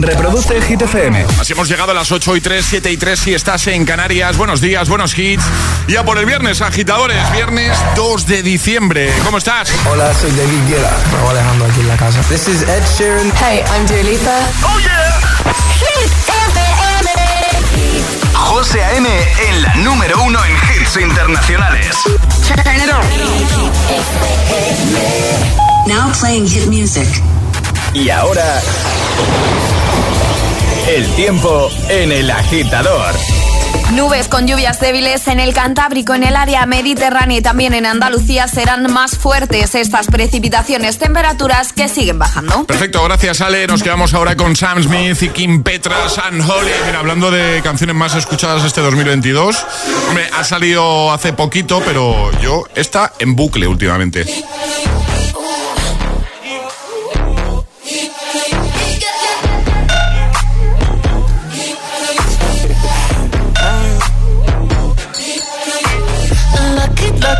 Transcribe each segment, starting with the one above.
Reproduce Hit FM. Así hemos llegado a las 8 y 3, 7 y 3 si estás en Canarias. Buenos días, buenos hits. Ya por el viernes, agitadores. Viernes 2 de diciembre. ¿Cómo estás? Hola, soy David Guetta. Me Alejandro aquí en la casa. This is Ed Sheeran. Hey, I'm Dua Lipa. ¡Oh, yeah! Hit FM. José A.M. en la número uno en hits internacionales. Turn it on. Now playing hit music. Y ahora... El tiempo en el agitador. Nubes con lluvias débiles en el Cantábrico, en el área mediterránea y también en Andalucía serán más fuertes estas precipitaciones, temperaturas que siguen bajando. Perfecto, gracias Ale. Nos quedamos ahora con Sam Smith y Kim Petra, San Holly. Mira, hablando de canciones más escuchadas este 2022, me ha salido hace poquito, pero yo está en bucle últimamente.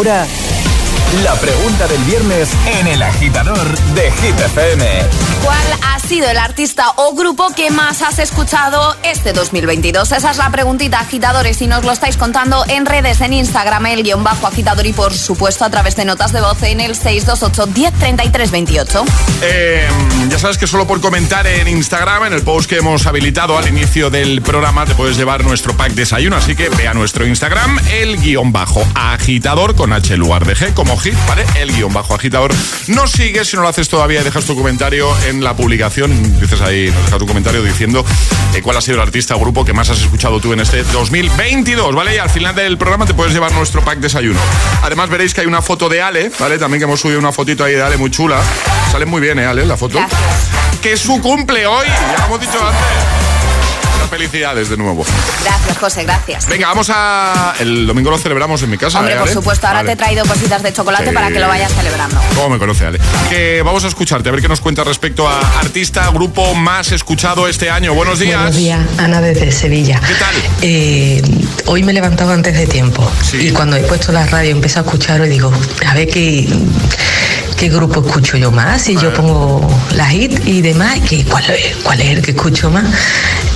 Ahora, la pregunta del viernes en el agitador de Hit FM. ¿Cuál sido el artista o grupo que más has escuchado este 2022? Esa es la preguntita, agitadores, y nos lo estáis contando en redes, en Instagram, el guion bajo agitador y por supuesto a través de notas de voz en el 628 1033 28. Eh, ya sabes que solo por comentar en Instagram, en el post que hemos habilitado al inicio del programa, te puedes llevar nuestro pack desayuno. Así que ve a nuestro Instagram, el guion bajo agitador con H lugar de G, como hit, ¿vale? El guion bajo agitador. Nos sigues si no lo haces todavía, dejas tu comentario en la publicación. Dices ahí, nos dejas tu comentario diciendo eh, cuál ha sido el artista o grupo que más has escuchado tú en este 2022, ¿vale? Y al final del programa te puedes llevar nuestro pack desayuno. Además veréis que hay una foto de Ale, ¿vale? También que hemos subido una fotito ahí de Ale muy chula. Sale muy bien, ¿eh, Ale, la foto? Gracias. Que es su cumple hoy, ya lo hemos dicho antes. Felicidades de nuevo. Gracias, José, gracias. Venga, vamos a... El domingo lo celebramos en mi casa, Hombre, ¿eh, por Ale? supuesto, ahora Vale. te he traído cositas de chocolate Sí. para que lo vayas celebrando. ¿Cómo me conoce, Ale? Que vamos a escucharte, a ver qué nos cuenta respecto a artista, grupo más escuchado este año. Buenos días. Buenos días, Ana desde Sevilla. ¿Qué tal? Eh, hoy me he levantado antes de tiempo Sí. y cuando he puesto la radio empecé a escuchar y digo, a ver qué, qué grupo escucho yo más, y yo pongo la hit y demás, que cuál, es- cuál es el que escucho más.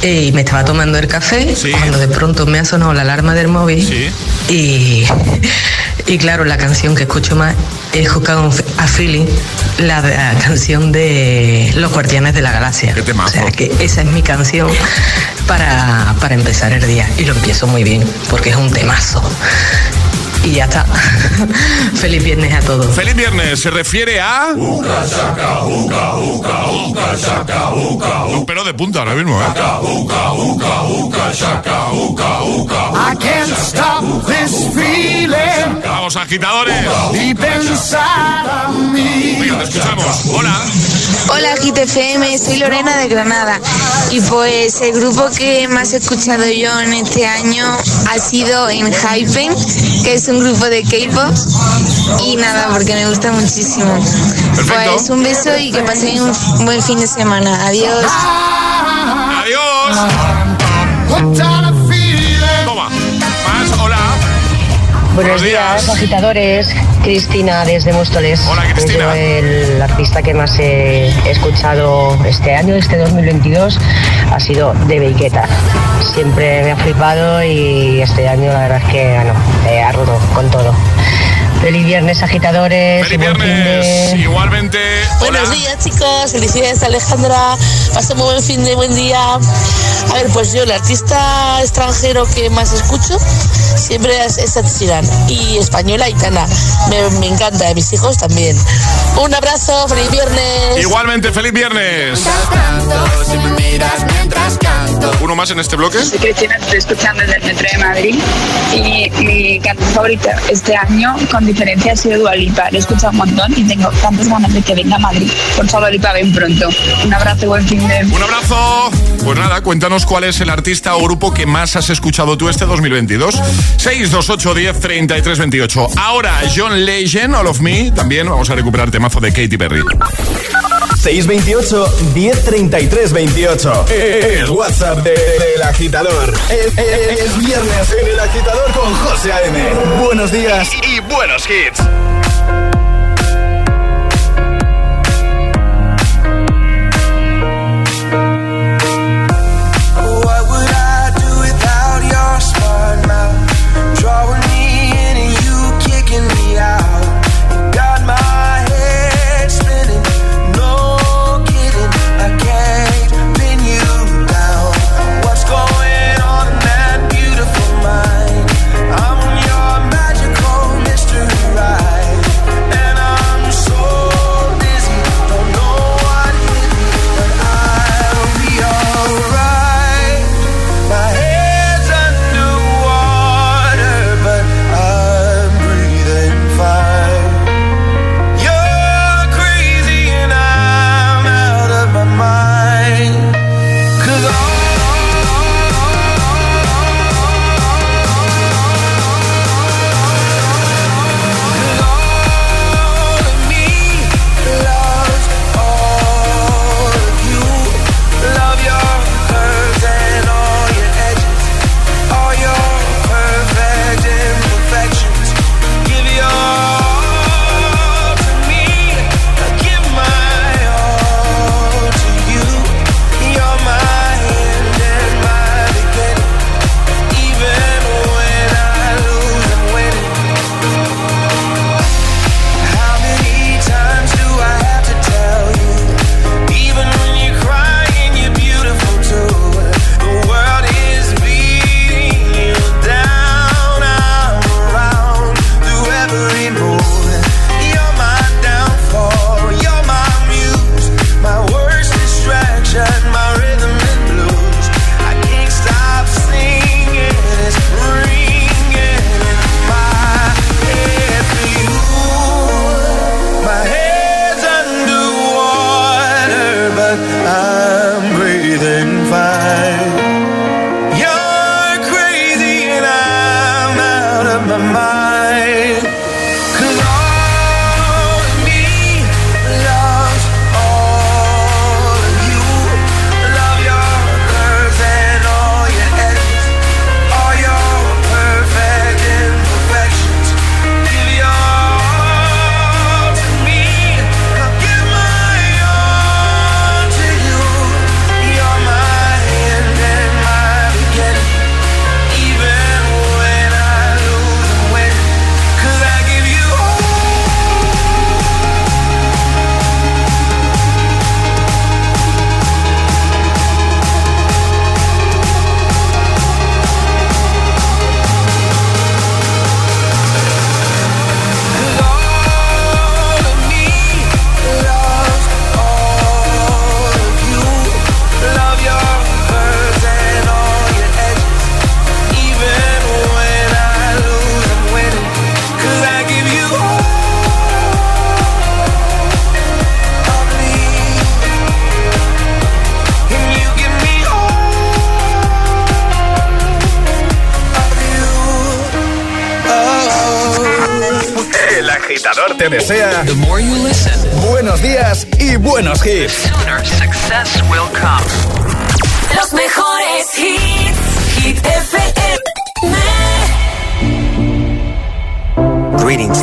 Eh, y me estaba tomando el café Sí. cuando de pronto me ha sonado la alarma del móvil. Sí. Y, y claro, la canción que escucho más es Hookah a Feeling, la, la canción de Los Guardianes de la Galaxia. O sea que esa es mi canción para, para empezar el día. Y lo empiezo muy bien, porque es un temazo. Y ya está. Feliz viernes a todos. Feliz viernes, se refiere a. Pero de punta ahora mismo, ¿eh? I can't stop this feeling Vamos, agitadores. deep inside of me. Venga, te escuchamos. Hola. GTFM, soy Lorena de Granada y pues el grupo que más he escuchado yo en este año ha sido en Hypen, que es un grupo de K-pop y nada, porque me gusta muchísimo. Perfecto. Pues un beso y que pasen un buen fin de semana. Adiós. Adiós. Buenos días, agitadores. Cristina desde Móstoles. Hola, Cristina. Yo el artista que más he escuchado este año, este 2022, ha sido de Beiqueta. Siempre me ha flipado y este año la verdad es que bueno, eh, ha roto con todo. Feliz viernes, agitadores. Feliz buen viernes. de- Igualmente. Hola. Buenos días chicos, felicidades Alejandra, pasa muy buen fin de buen día. A ver, pues yo el artista extranjero que más escucho siempre es, es Ed Sheeran y española Itana. Me, me encanta, mis hijos también. Un abrazo, feliz viernes. Igualmente, feliz viernes. ¿Uno más en este bloque? Soy Cristina, estoy escuchando desde el metro de Madrid y mi canción favorita este año, con diferencia, ha sido Dua Lipa. Lo he escuchado un montón y tengo tantas ganas de que venga a Madrid. Por favor, Lipa, ven pronto. Un abrazo buen fin de... Un abrazo. Pues nada, cuéntanos cuál es el artista o grupo que más has escuchado tú este 2022. 628 10 33 28. Ahora, John Legend, All of Me. También vamos a recuperar temazo de Katy Perry. 628 1033 28. El WhatsApp de- del agitador. Es, es- es viernes en el agitador con José A.M. Buenos días y buenos hits.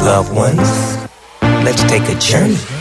Loved ones. Let's take a journey.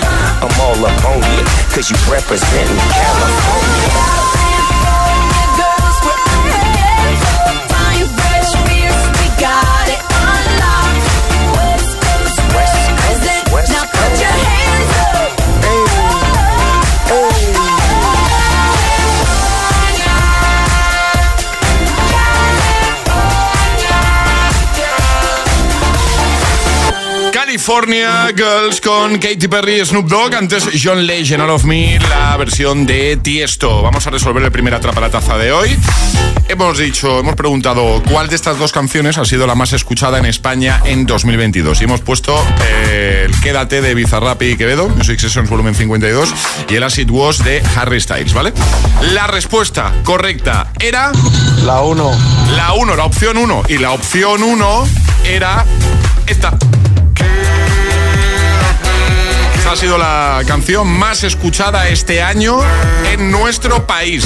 I'm all up on you, cause you representing California. California Girls con Katy Perry y Snoop Dogg. Antes John Legend, All of Me, la versión de Tiesto. Vamos a resolver el primer atrapa la taza de hoy. Hemos dicho, hemos preguntado cuál de estas dos canciones ha sido la más escuchada en España en 2022. Y hemos puesto eh, el Quédate de Bizarrap y Quevedo, Music Sessions volumen 52, y el Acid Was de Harry Styles, ¿vale? La respuesta correcta era... La 1. La 1, la opción 1. Y la opción 1 era esta. Ha sido la canción más escuchada este año en nuestro país.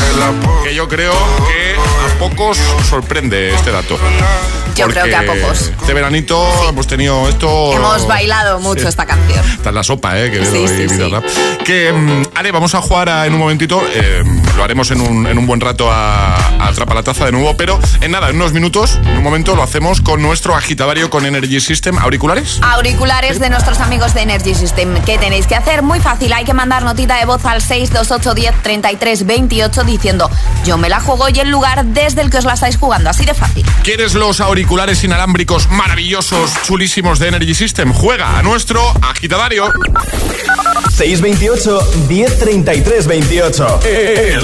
Que yo creo que a pocos sorprende este dato. Yo creo que a pocos. Este veranito hemos tenido esto. Hemos bailado mucho Sí. esta canción. Está en la sopa, ¿eh? Que, Sí, ahí, sí. Bizarrap. que mm, Ale, vamos a jugar a- en un momentito. eh, lo haremos en un, en un buen rato a, a Atrapa la Taza de nuevo. Pero en nada, en unos minutos, en un momento, lo hacemos con nuestro agitadario con Energy System. ¿Auriculares? Auriculares de nuestros amigos de Energy System. ¿Qué tenéis que hacer? Muy fácil, hay que mandar notita de voz al 628 10 33 28 diciendo yo me la juego y el lugar desde el que os la estáis jugando. Así de fácil. ¿Quieres los auriculares inalámbricos maravillosos, chulísimos de Energy System? Juega a nuestro agitadario. 628 1033 28. El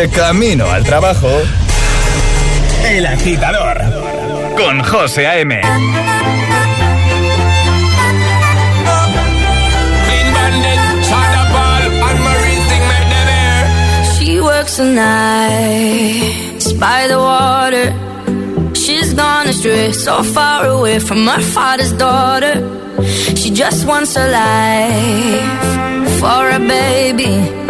De camino al trabajo. El agitador. Con José A.M. She works the nights by the water. She's gone astray, so far away from her father's daughter. She just wants a life for a baby.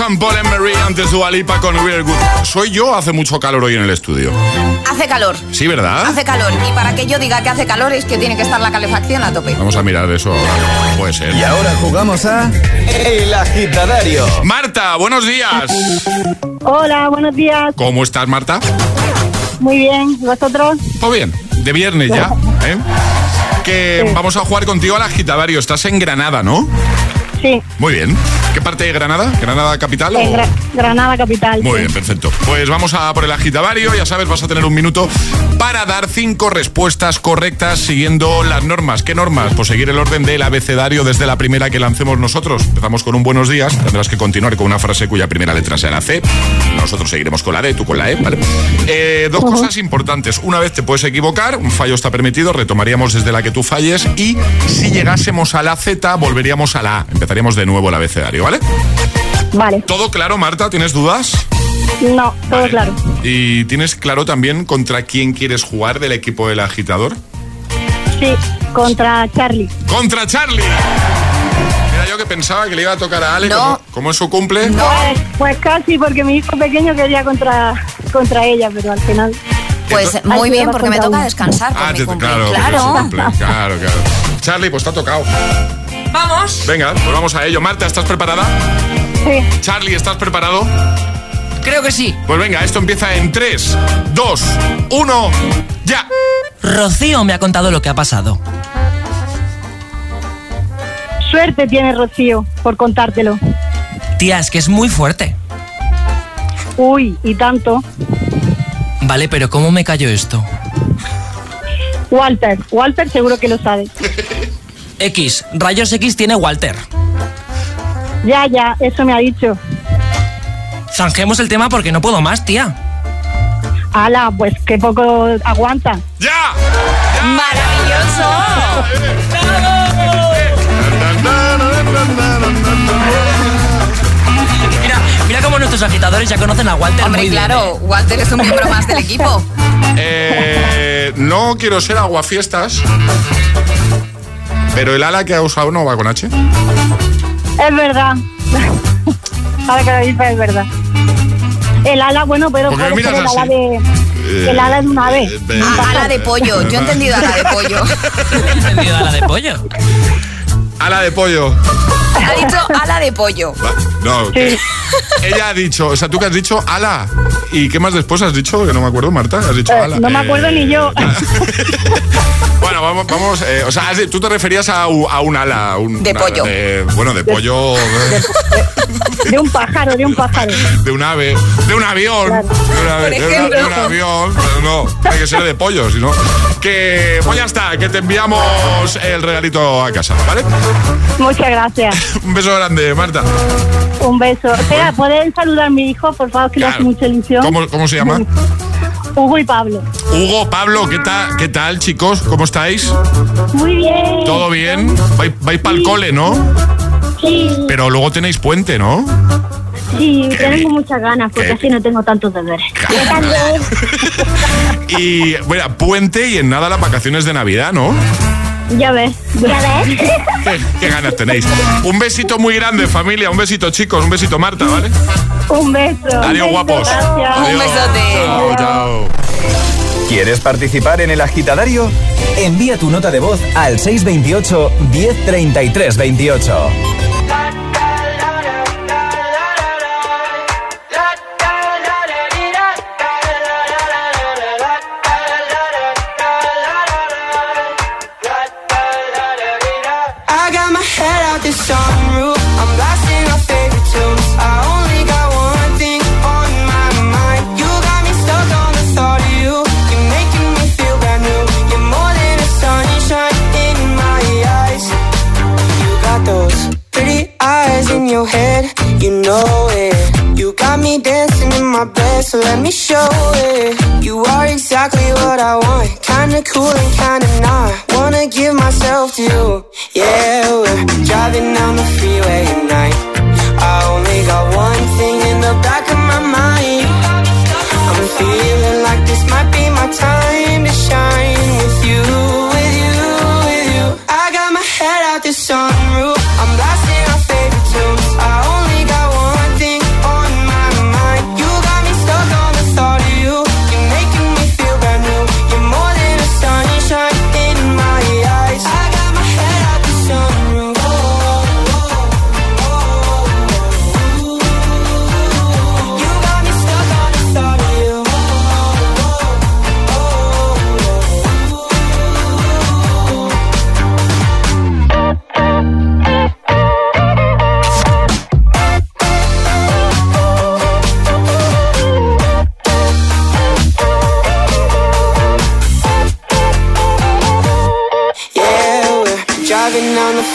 San Paul and antes con Real Good. ¿Soy yo? Hace mucho calor hoy en el estudio. Hace calor. Sí, ¿verdad? Hace calor. Y para que yo diga que hace calor es que tiene que estar la calefacción a tope. Vamos a mirar eso ahora. Puede ser. Y ahora jugamos a El Agitadario. Marta, buenos días. Hola, buenos días. ¿Cómo estás, Marta? Muy bien. ¿Y vosotros? Todo bien. De viernes ya. ¿eh? Que vamos a jugar contigo al agitadario. Estás en Granada, ¿no? Sí, Muy bien. ¿Qué parte de Granada? ¿Granada capital? o- Gra- Granada Capital. Muy sí. bien, perfecto. Pues vamos a por el agitadario. Ya sabes, vas a tener un minuto para dar cinco respuestas correctas siguiendo las normas. ¿Qué normas? Pues seguir el orden del abecedario desde la primera que lancemos nosotros. Empezamos con un buenos días. Tendrás que continuar con una frase cuya primera letra sea la C. Nosotros seguiremos con la D, tú con la E, ¿vale? Eh, dos cosas importantes. Una vez te puedes equivocar, un fallo está permitido, retomaríamos desde la que tú falles y si llegásemos a la Z, volveríamos a la A. Empezaríamos de nuevo el abecedario, ¿vale? Vale. ¿Todo claro, Marta? ¿Tienes dudas? No, todo claro. ¿Y tienes claro también contra quién quieres jugar del equipo del agitador? Sí, contra Charlie. ¡Contra Charlie! Mira, yo que pensaba que le iba a tocar a Ale, No. como, como es su cumple. Pues, pues casi, porque mi hijo pequeño quería contra, contra ella, pero al final. Pues muy bien, porque me toca descansar Ah, mi te- claro, Claro. claro, claro. Charlie, pues te ha tocado. Vamos. Venga, pues vamos a ello. Marta, ¿estás preparada? Sí. Charlie, ¿estás preparado? Creo que sí. Pues venga, esto empieza en 3, 2, 1, ya. Rocío me ha contado lo que ha pasado. Suerte tiene Rocío por contártelo. Tía, es que es muy fuerte. Uy, y tanto. Vale, pero ¿cómo me cayó esto? Walter, Walter seguro que lo sabe. X, rayos X tiene Walter. Ya, ya, eso me ha dicho. Zanjemos el tema porque no puedo más, tía. Ala, pues qué poco aguanta. ¡Ya! ¡Maravilloso! Mira, mira cómo nuestros agitadores ya conocen a Walter Hombre, muy bien. claro, Walter es un miembro más del equipo. Eh, no quiero ser aguafiestas, pero el ala que ha usado no va con H. Es verdad. Ahora que lo dices, es verdad. El ala, bueno, pero ¿Por qué puede ser miras el ala de. El ala de un ave. Eh, Ah, ala de pollo. Yo he entendido ala de pollo. He entendido a la de pollo. Ala de pollo. Ha dicho ala de pollo. No, que- ella ha dicho, o sea, tú que has dicho ala. ¿Y qué más después has dicho? Que no me acuerdo, Marta. Has dicho Eh, ala. no me Eh, acuerdo ni yo. Bueno, vamos, vamos eh, o sea, tú te referías a, a un ala. un- De una- pollo. de- bueno, de pollo. De un pájaro, de un pájaro. de un ave, de un avión, Claro. de, una- Por de una- de ejemplo. un avión, no, hay que ser de pollo, si no. Que, pues ya está, que te enviamos el regalito a casa, ¿vale? Muchas gracias. Un beso grande, Marta. Un beso. Espera, ¿pueden saludar a mi hijo, por favor, que le hace mucha ilusión? ¿Cómo, cómo se llama? Hugo y Pablo. Hugo, Pablo, ¿qué tal, ¿qué tal, chicos? ¿Cómo estáis? Muy bien. ¿Todo bien? Vais, vais para el cole, ¿no? Sí, Pero luego tenéis puente, ¿no? sí, tengo muchas ganas porque Qué- así no tengo tantos deberes. Y, bueno, puente y en nada las vacaciones de Navidad, ¿no? Ya ves. Ya ves. ¿Qué, qué ganas tenéis? Un besito muy grande, familia. Un besito, chicos. Un besito, Marta, ¿vale? Un beso. Adiós, Un beso, guapos. Gracias. Adiós. Chao, chao. ¿Quieres participar en el agitadario? Envía tu nota de voz al 628 1033 28. the sunroof. I'm blasting our favorite tunes. I only got one thing on my mind. You got me stuck on the thought of you. You're making me feel brand new. You're more than a sunshine in my eyes. You got those pretty eyes in your head. You know it. You got me dancing in my bed, so let me show it. You are exactly what I want. Kinda cool and kinda not. Wanna give myself to you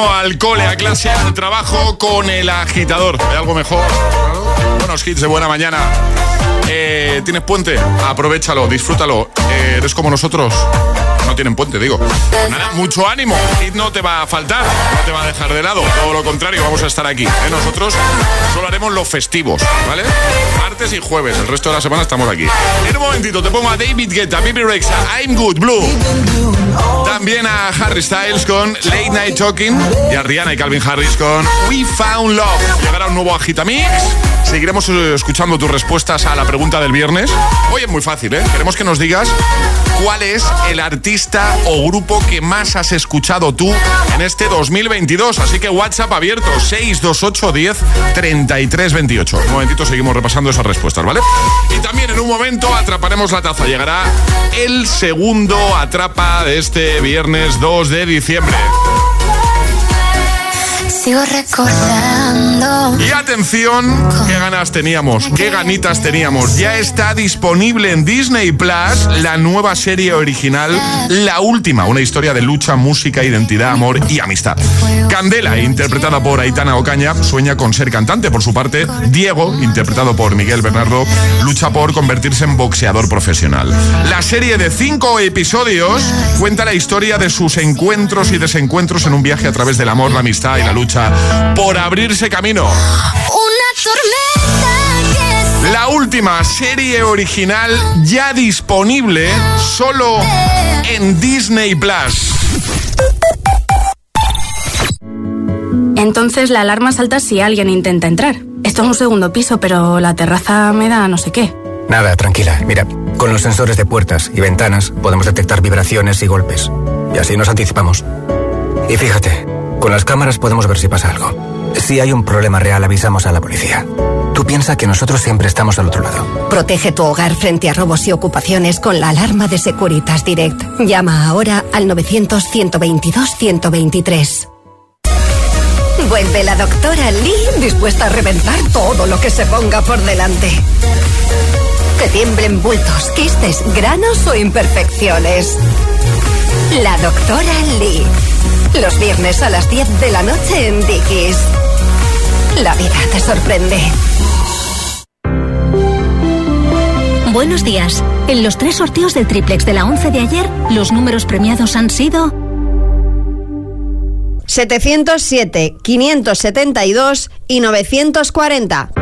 Al cole, a clase, al trabajo con el agitador. ¿Hay algo mejor? Buenos hits de buena mañana. Eh, ¿Tienes puente? Aprovechalo, disfrútalo. Eh, ¿Eres como nosotros? No tienen puente, digo. Nada, mucho ánimo. Hit no te va a faltar, no te va a dejar de lado. Todo lo contrario, vamos a estar aquí. ¿eh? Nosotros solo haremos los festivos, ¿vale? Martes y jueves. El resto de la semana estamos aquí. En un momentito te pongo a David Guetta, Bibi Rexa, I'm Good, Blue. También a Harry Styles con Late Night Talking y a Rihanna y Calvin Harris con We Found Love. Llegará un nuevo Agitamix. Seguiremos eh, escuchando tus respuestas a la pregunta del viernes. Hoy es muy fácil, ¿eh? Queremos que nos digas cuál es el artista o grupo que más has escuchado tú en este 2022. Así que WhatsApp abierto 628 10 33 28. Un momentito seguimos repasando esas respuestas, ¿vale? Y también en un momento atraparemos la taza. Llegará el segundo atrapa de este viernes 2 de diciembre. Sigo recordando. Y atención, qué ganas teníamos, qué ganitas teníamos. Ya está disponible en Disney Plus la nueva serie original, La Última, una historia de lucha, música, identidad, amor y amistad. Candela, interpretada por Aitana Ocaña, sueña con ser cantante. Por su parte, Diego, interpretado por Miguel Bernardo, lucha por convertirse en boxeador profesional. La serie de cinco episodios cuenta la historia de sus encuentros y desencuentros en un viaje a través del amor, la amistad y la lucha por abrirse camino. Una tormenta que La última serie original ya disponible solo en Disney Plus. Entonces la alarma salta si alguien intenta entrar. Esto es un segundo piso, pero la terraza me da no sé qué. Nada, tranquila. Mira, con los sensores de puertas y ventanas podemos detectar vibraciones y golpes. Y así nos anticipamos. Y fíjate, con las cámaras podemos ver si pasa algo. Si hay un problema real, avisamos a la policía. Tú piensa que nosotros siempre estamos al otro lado. Protege tu hogar frente a robos y ocupaciones con la alarma de Securitas Direct. Llama ahora al 900-122-123. Vuelve la doctora Lee dispuesta a reventar todo lo que se ponga por delante. Que tiemblen bultos, quistes, granos o imperfecciones. La doctora Lee. Los viernes a las 10 de la noche en Dickies. La vida te sorprende. Buenos días. En los tres sorteos del triplex de la 11 de ayer, los números premiados han sido 707, 572 y 940.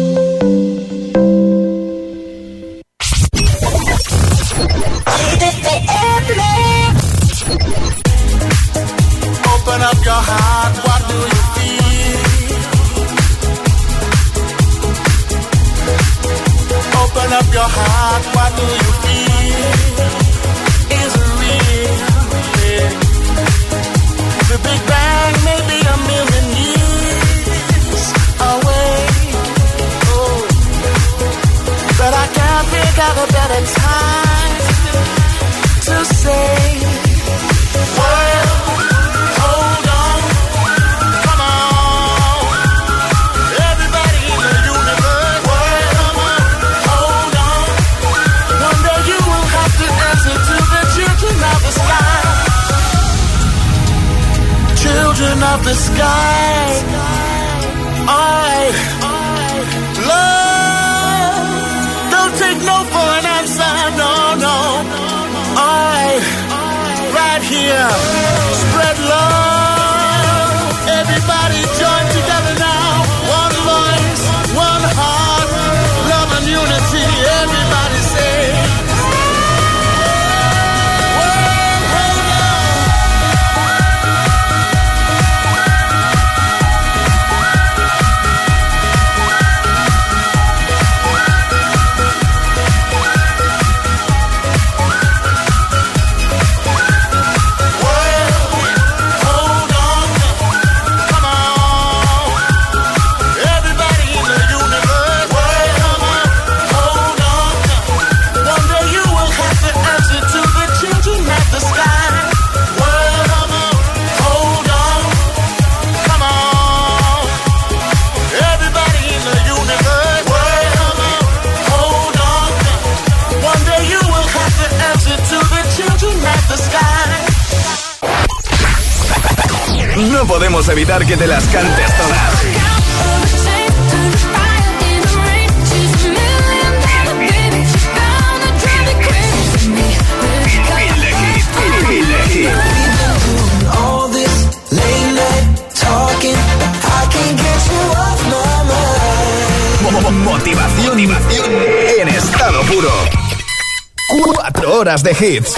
horas de hits.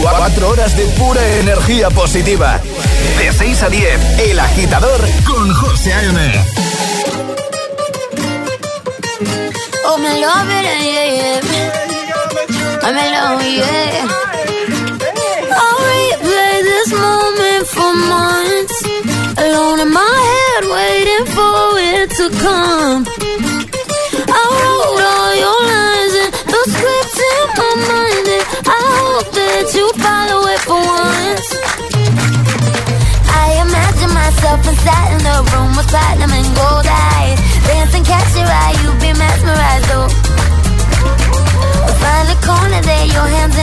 4 horas de pura energía positiva. De 6 a 10, El Agitador con José A.M. Oh, me love yeah, yeah. I'm in love, yeah. I'll replay this moment for months. Alone in my head, waiting for it to come. inside and the room with platinum and gold eyes. Dancing and catch your eye, you be mesmerized, oh Find the corner there, your hands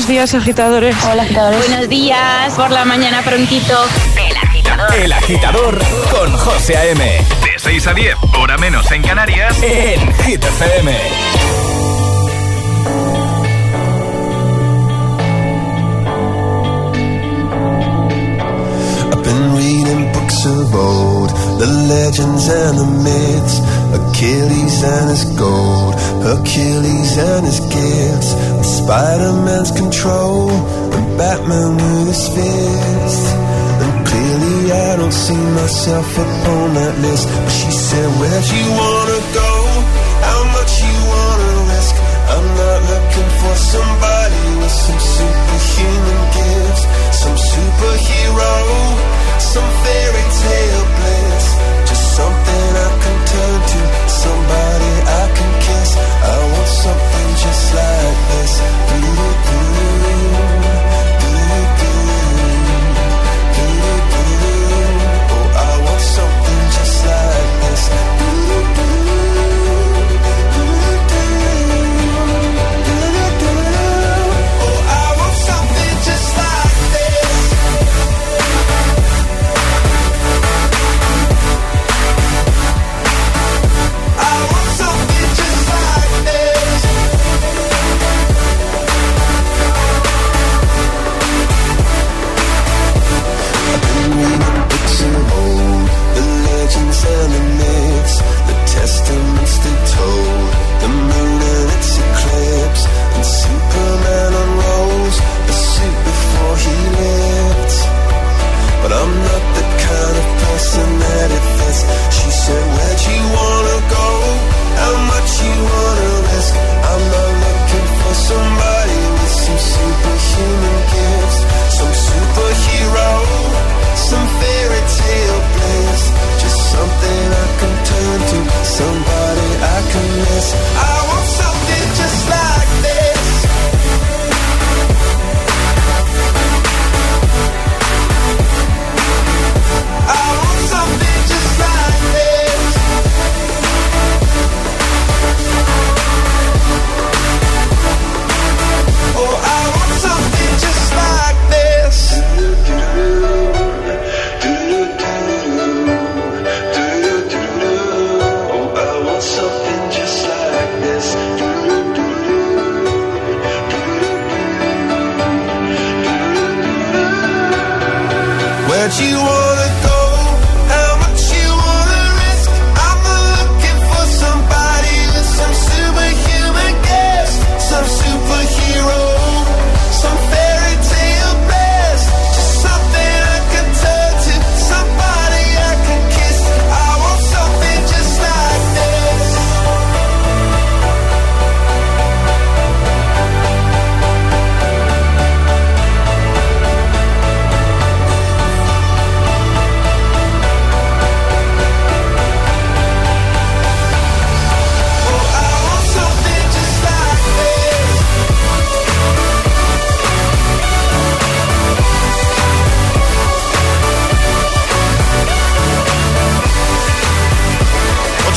Buenos días, agitadores. Hola, agitadores. Buenos días, por la mañana prontito. El agitador. El agitador con José A.M. De 6 a 10, hora menos en Canarias, en Hit FM. I've been reading books of old, the legends and the myths, Achilles and his gold, Hercules and his gifts, Spider-Man's control, and Batman with his fist. And clearly I don't see myself upon that list. But she said, Where'd you wanna go?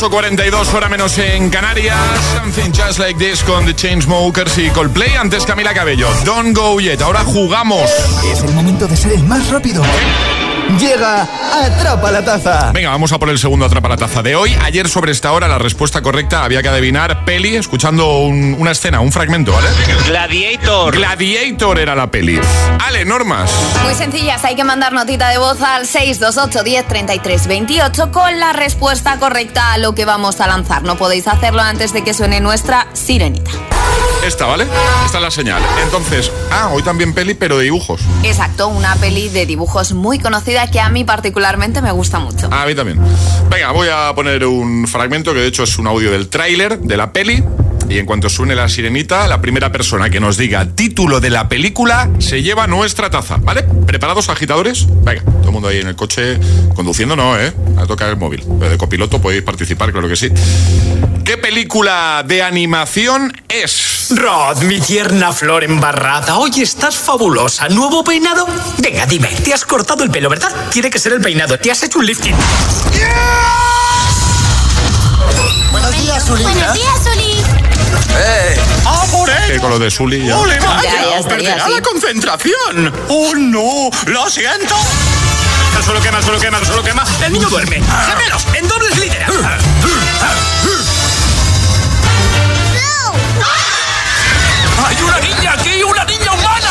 8.42 hora menos en Canarias. Something just like this con The Chainsmokers y Coldplay. Antes Camila Cabello. Don't go yet. Ahora jugamos. Es el momento de ser el más rápido. Llega Atrapa la Taza. Venga, vamos a por el segundo Atrapa la Taza de hoy. Ayer sobre esta hora la respuesta correcta había que adivinar peli escuchando un- una escena, un fragmento, ¿vale? Gladiator. Gladiator era la peli. Ale, normas. Muy sencillas, hay que mandar notita de voz al 628 10 33 28 con la respuesta correcta a lo que vamos a lanzar. No podéis hacerlo antes de que suene nuestra sirenita. Esta, ¿vale? Esta es la señal. Entonces, ah, hoy también peli, pero de dibujos. Exacto, una peli de dibujos muy conocida que a mí particularmente me gusta mucho. A mí también. Venga, voy a poner un fragmento que de hecho es un audio del tráiler de la peli. Y en cuanto suene la sirenita, la primera persona que nos diga título de la película se lleva nuestra taza, ¿vale? ¿Preparados, agitadores? Venga, todo el mundo ahí en el coche, conduciendo no, ¿eh? A tocar el móvil. Pero de copiloto podéis participar, claro que sí. ¿Qué película de animación es? Rod, mi tierna flor embarrada, hoy estás fabulosa. ¿Nuevo peinado? Venga, dime, te has cortado el pelo, ¿verdad? Tiene que ser el peinado. Te has hecho un lifting. Buenos días, Uli. Buenos días, Oli. ¡Eh! ¡Ah, por él! Que con lo de Sully ya. ¡Ole, vaya! Ya, la concentración! ¡Oh, no! ¡Lo siento! El suelo quema, el suelo quema, el suelo quema. El niño duerme. Ah. Gemelos, en dobles literas. Uh. ¡Hay una niña aquí! ¡Una niña humana!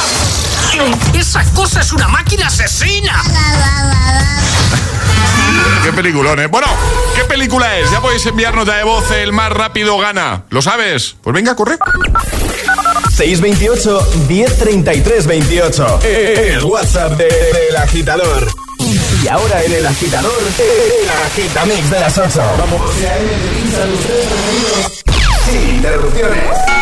¡Esa cosa es una máquina asesina! qué peliculón, ¿eh? Bueno, ¿qué película es? Ya podéis enviarnos de voz el más rápido gana. ¿Lo sabes? Pues venga, corre. 628 1033 28. El WhatsApp del de, agitador. Y ahora en el agitador, el agitamix de las 8. Vamos. Sin interrupciones.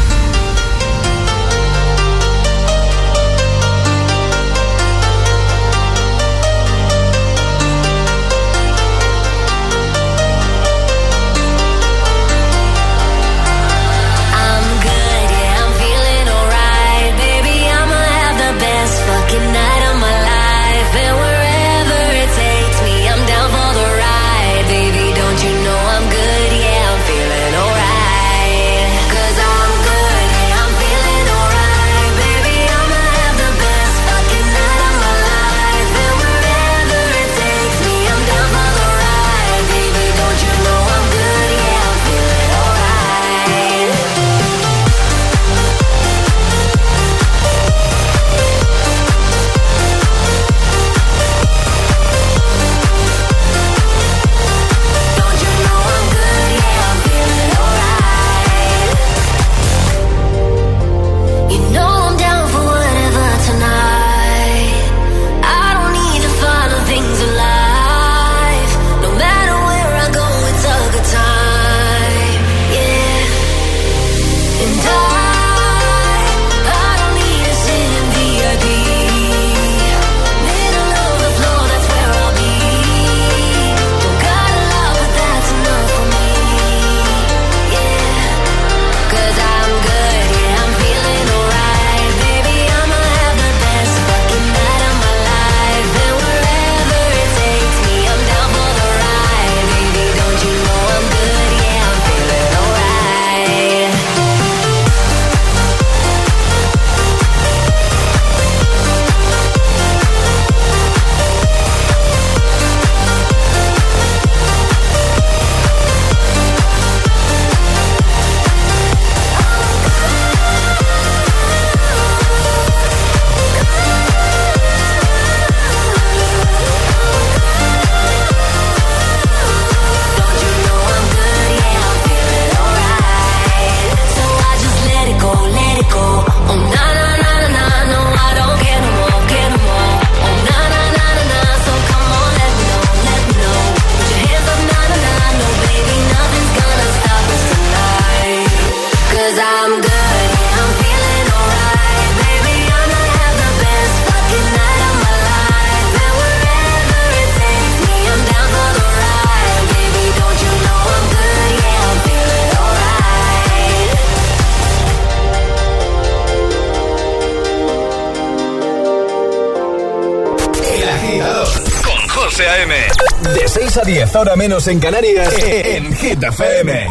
a 10, ahora menos en Canarias, en Hit FM.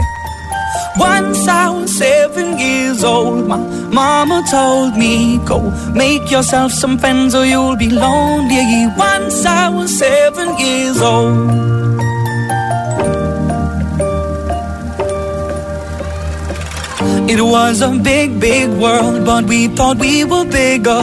Once I was seven years old, my mama told me, Go make yourself some friends or you'll be lonely. Once I was seven years old. It was a big, big world, but we thought we were bigger.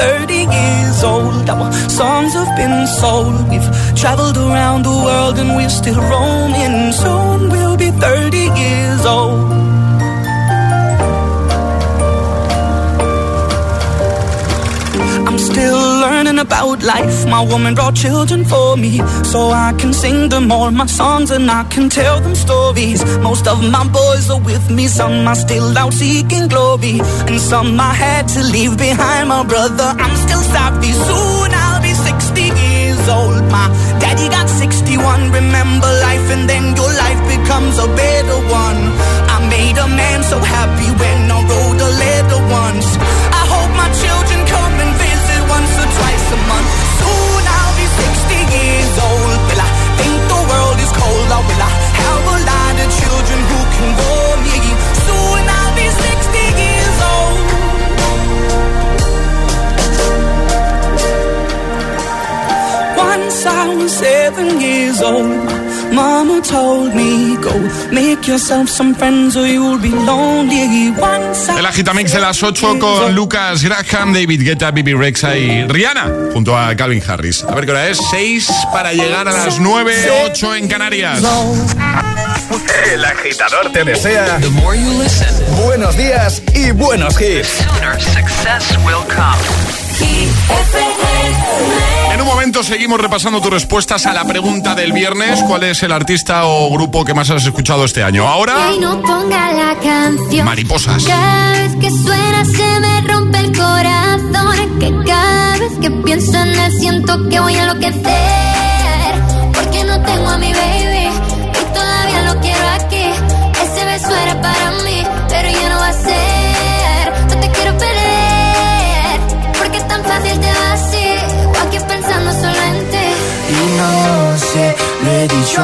30 years old. Our songs have been sold. We've traveled around the world and we're still roaming. Soon we'll be 30 years old. I'm still learning about life. My woman brought children for me, so I can sing them all my songs and I can tell them stories. Most of my boys are with me, some are still out seeking glory, and some I had to leave behind. My brother, I'm still sorry. Soon I'll be 60 years old. My daddy got 61. Remember life, and then your life becomes a better one. I made a man so happy when I wrote a letter once. El Agitamix de las 8 con Lucas Graham, David Guetta, Bibi Rexa y Rihanna, junto a Calvin Harris. A ver qué hora es, 6 para llegar a las 9, 8 en Canarias. El agitador te desea buenos días y buenos hits. En un momento seguimos repasando tus respuestas a la pregunta del viernes, ¿cuál es el artista o grupo que más has escuchado este año? Ahora, Y no ponga la canción. Mariposas. Cada vez que suena se me rompe el corazón. Que cada vez que pienso en él siento que voy a enloquecer.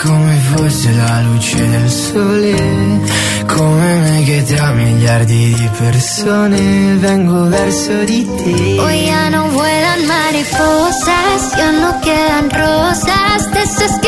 come fosse la luce del sole, come me che tra miliardi di persone vengo verso di te. Hoy ya no vuelan mariposas, ya no quedan rosas, de esas que